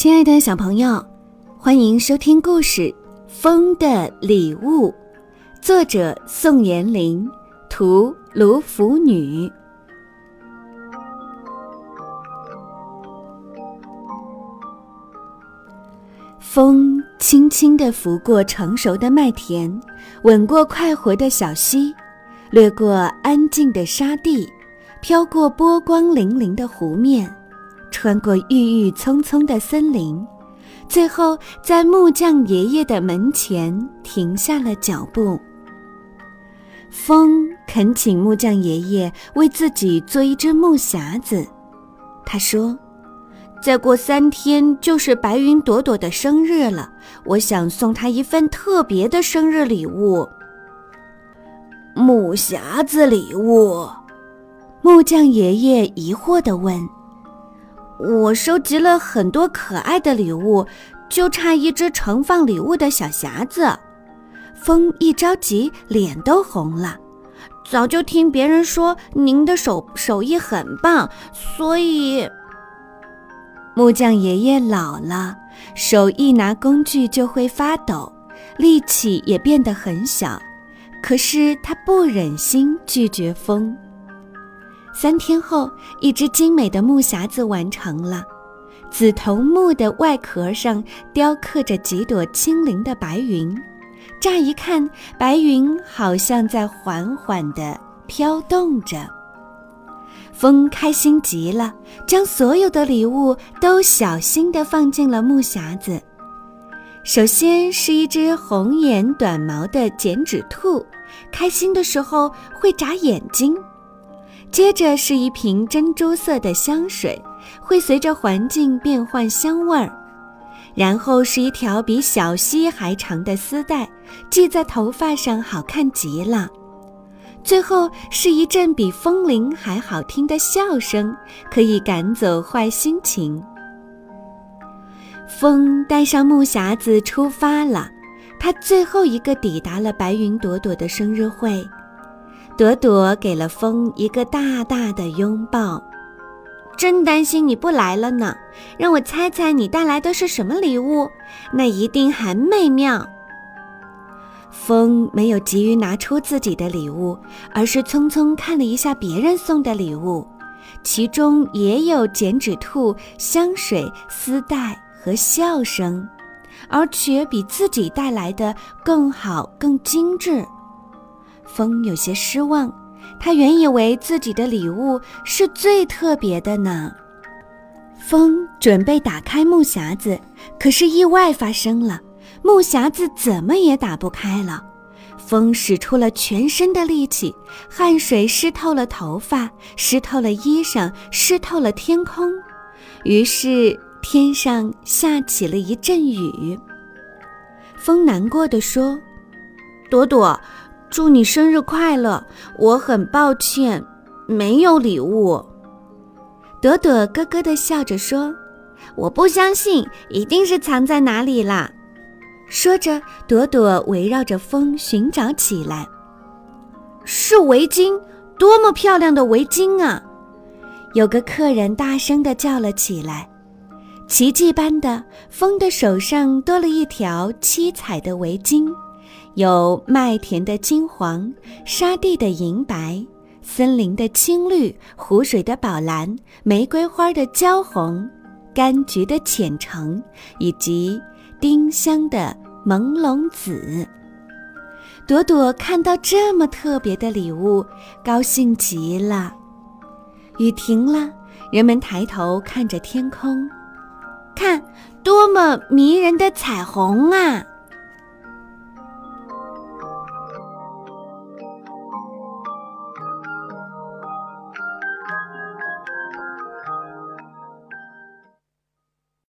亲爱的小朋友，欢迎收听故事《风的礼物》，作者宋延龄，图卢浮女。风轻轻地拂过成熟的麦田，吻过快活的小溪，掠过安静的沙地，飘过波光粼粼的湖面，穿过郁郁葱葱的森林，最后在木匠爷爷的门前停下了脚步。风恳请木匠爷爷为自己做一只木匣子，他说。再过三天就是白云朵朵的生日了，我想送她一份特别的生日礼物。木匣子礼物？木匠爷爷疑惑地问。我收集了很多可爱的礼物，就差一只盛放礼物的小匣子。风一着急，脸都红了。早就听别人说您的手手艺很棒，所以。木匠爷爷老了，手一拿工具就会发抖，力气也变得很小。可是他不忍心拒绝风。三天后，一只精美的木匣子完成了。紫头木的外壳上雕刻着几朵轻灵的白云，乍一看，白云好像在缓缓地飘动着。风开心极了，将所有的礼物都小心地放进了木匣子。首先是一只红眼短毛的剪纸兔，开心的时候会眨眼睛；接着是一瓶珍珠色的香水，会随着环境变换香味儿；然后是一条比小溪还长的丝带，系在头发上，好看极了。最后是一阵比风铃还好听的笑声，可以赶走坏心情。风带上木匣子出发了，他最后一个抵达了白云朵朵的生日会。朵朵给了风一个大大的拥抱，真担心你不来了呢。让我猜猜你带来的是什么礼物？那一定很美妙。风没有急于拿出自己的礼物，而是匆匆看了一下别人送的礼物，其中也有剪纸兔、香水、丝带和笑声，而且比自己带来的更好、更精致。风有些失望，他原以为自己的礼物是最特别的呢。风准备打开木匣子，可是意外发生了。木匣子怎么也打不开了，风使出了全身的力气，汗水湿透了头发，湿透了衣裳，湿透了天空，于是天上下起了一阵雨。风难过的说：“朵朵，祝你生日快乐！我很抱歉，没有礼物。”朵朵咯咯地笑着说：“我不相信，一定是藏在哪里啦。”说着，朵朵围绕着风寻找起来。是围巾，多么漂亮的围巾啊！有个客人大声地叫了起来。奇迹般的，风的手上多了一条七彩的围巾，有麦田的金黄、沙地的银白、森林的青绿、湖水的宝蓝、玫瑰花的娇红、柑橘的浅橙，以及。丁香的朦胧紫，朵朵看到这么特别的礼物，高兴极了。雨停了，人们抬头看着天空，看，多么迷人的彩虹啊！